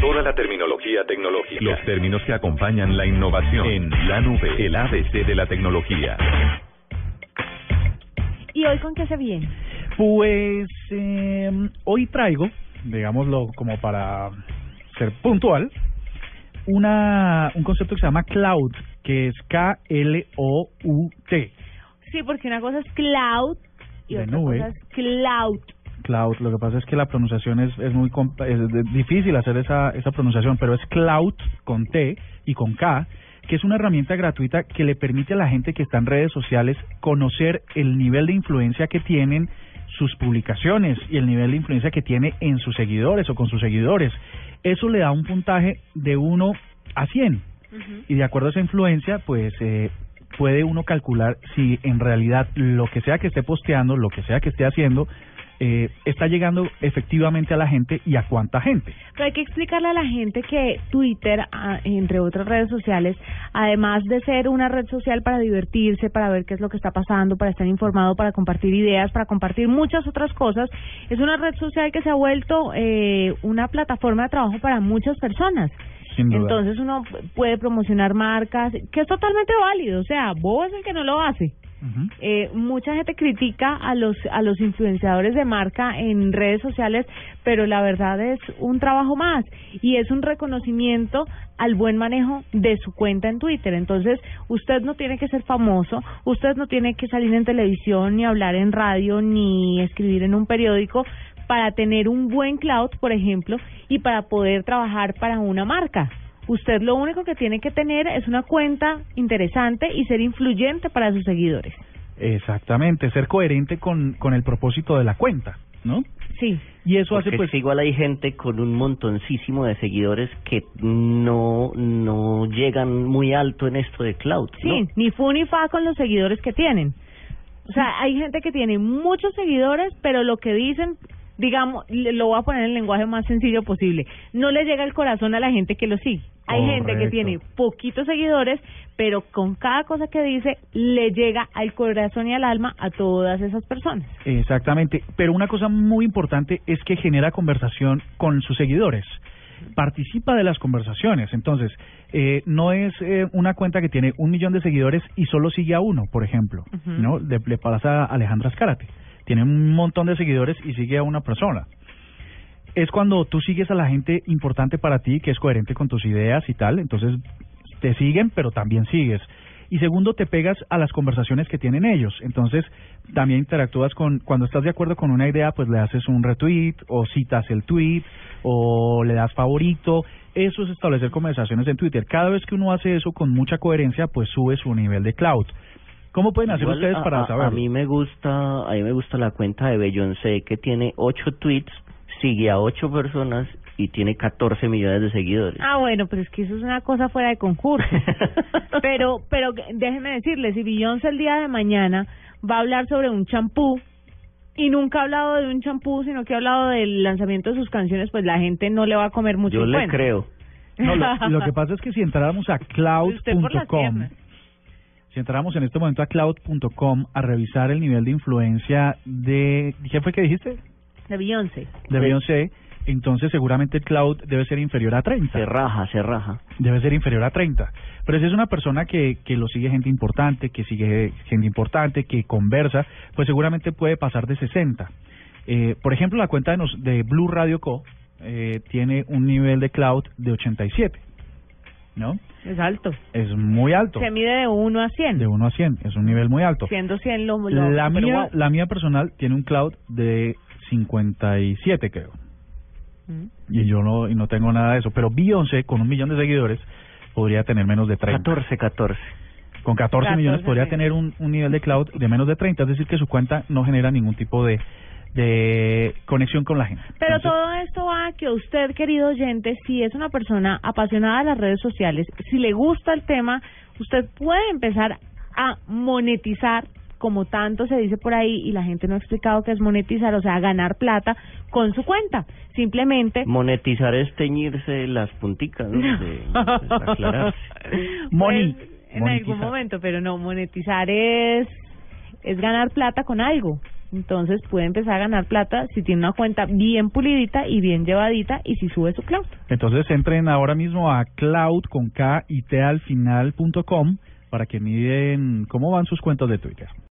Toda la terminología tecnológica. Los términos que acompañan la innovación en la nube, el ABC de la tecnología. ¿Y hoy con qué se viene? Pues eh, hoy traigo, digámoslo como para ser puntual, una un concepto que se llama cloud, que es K-L-O-U-T. Sí, porque una cosa es cloud y De otra nube. cosa es cloud. Cloud, lo que pasa es que la pronunciación es, es muy es difícil hacer esa, esa pronunciación, pero es cloud con T y con K, que es una herramienta gratuita que le permite a la gente que está en redes sociales conocer el nivel de influencia que tienen sus publicaciones y el nivel de influencia que tiene en sus seguidores o con sus seguidores. Eso le da un puntaje de 1 a 100 y de acuerdo a esa influencia, pues eh, puede uno calcular si en realidad lo que sea que esté posteando, lo que sea que esté haciendo, eh, está llegando efectivamente a la gente y a cuánta gente. Pero hay que explicarle a la gente que Twitter, ah, entre otras redes sociales, además de ser una red social para divertirse, para ver qué es lo que está pasando, para estar informado, para compartir ideas, para compartir muchas otras cosas, es una red social que se ha vuelto eh, una plataforma de trabajo para muchas personas. Entonces uno puede promocionar marcas, que es totalmente válido, o sea, bobo es el que no lo hace. Eh, mucha gente critica a los a los influenciadores de marca en redes sociales, pero la verdad es un trabajo más y es un reconocimiento al buen manejo de su cuenta en Twitter. Entonces, usted no tiene que ser famoso, usted no tiene que salir en televisión, ni hablar en radio, ni escribir en un periódico para tener un buen cloud, por ejemplo, y para poder trabajar para una marca. Usted lo único que tiene que tener es una cuenta interesante y ser influyente para sus seguidores. Exactamente, ser coherente con, con el propósito de la cuenta, ¿no? Sí. Y eso Porque hace pues es igual hay gente con un montoncísimo de seguidores que no no llegan muy alto en esto de cloud. Sí, ¿no? ni fu ni fa con los seguidores que tienen. O sea, hay gente que tiene muchos seguidores, pero lo que dicen, digamos, lo voy a poner en el lenguaje más sencillo posible, no le llega el corazón a la gente que lo sigue. Hay gente que tiene poquitos seguidores, pero con cada cosa que dice le llega al corazón y al alma a todas esas personas. Exactamente, pero una cosa muy importante es que genera conversación con sus seguidores. Participa de las conversaciones, entonces eh, no es eh, una cuenta que tiene un millón de seguidores y solo sigue a uno, por ejemplo. ¿no? Le, le pasa a Alejandra Escárate, tiene un montón de seguidores y sigue a una persona. Es cuando tú sigues a la gente importante para ti, que es coherente con tus ideas y tal, entonces te siguen, pero también sigues. Y segundo, te pegas a las conversaciones que tienen ellos. Entonces, también interactúas con, cuando estás de acuerdo con una idea, pues le haces un retweet o citas el tweet o le das favorito. Eso es establecer conversaciones en Twitter. Cada vez que uno hace eso con mucha coherencia, pues sube su nivel de cloud. ¿Cómo pueden hacer Igual ustedes a- para a, saberlo? A mí me gusta, a mí me gusta la cuenta de Beyoncé que tiene ocho tweets, sigue a ocho personas y tiene 14 millones de seguidores. Ah, bueno, pero es que eso es una cosa fuera de concurso. pero, pero déjenme decirles, si Beyoncé el día de mañana va a hablar sobre un champú y nunca ha hablado de un champú, sino que ha hablado del lanzamiento de sus canciones, pues la gente no le va a comer mucho Yo le creo. No, lo, lo que pasa es que si entráramos a cloud.com. si entráramos en este momento a cloud.com a revisar el nivel de influencia de, ¿qué fue que dijiste? De Beyoncé. De Beyoncé, entonces seguramente el cloud debe ser inferior a 30. Se raja, se raja. Debe ser inferior a 30. Pero si es una persona que, que lo sigue gente importante, que sigue gente importante, que conversa, pues seguramente puede pasar de 60. Eh, por ejemplo, la cuenta de, nos, de Blue Radio Co. Eh, tiene un nivel de cloud de 87. ¿No? Es alto. Es muy alto. Se mide de 1 a 100. De 1 a 100. Es un nivel muy alto. Siendo 100 lo, lo La mía, wow. la mía personal tiene un cloud de 57, creo. Mm. Y yo no, y no tengo nada de eso. Pero Beyoncé, con un millón de seguidores, podría tener menos de 30. 14, 14. Con 14, 14, millones podría sí. tener un, un nivel de cloud de menos de 30, es decir, que su cuenta no genera ningún tipo de, de conexión con la gente. Pero Entonces, todo esto va a que usted, querido oyente, si es una persona apasionada de las redes sociales, si le gusta el tema, usted puede empezar a monetizar, como tanto se dice por ahí, y la gente no ha explicado qué es monetizar, o sea, ganar plata con su cuenta. Simplemente... Monetizar es teñirse las punticas, ¿no? De- aclararse. Moni- Pues, en monetizar. algún momento, pero no, monetizar es, es ganar plata con algo. Entonces puede empezar a ganar plata si tiene una cuenta bien pulidita y bien llevadita y si sube su cloud. Entonces entren ahora mismo a cloud con K y T al final punto com para que miren cómo van sus cuentos de Twitter.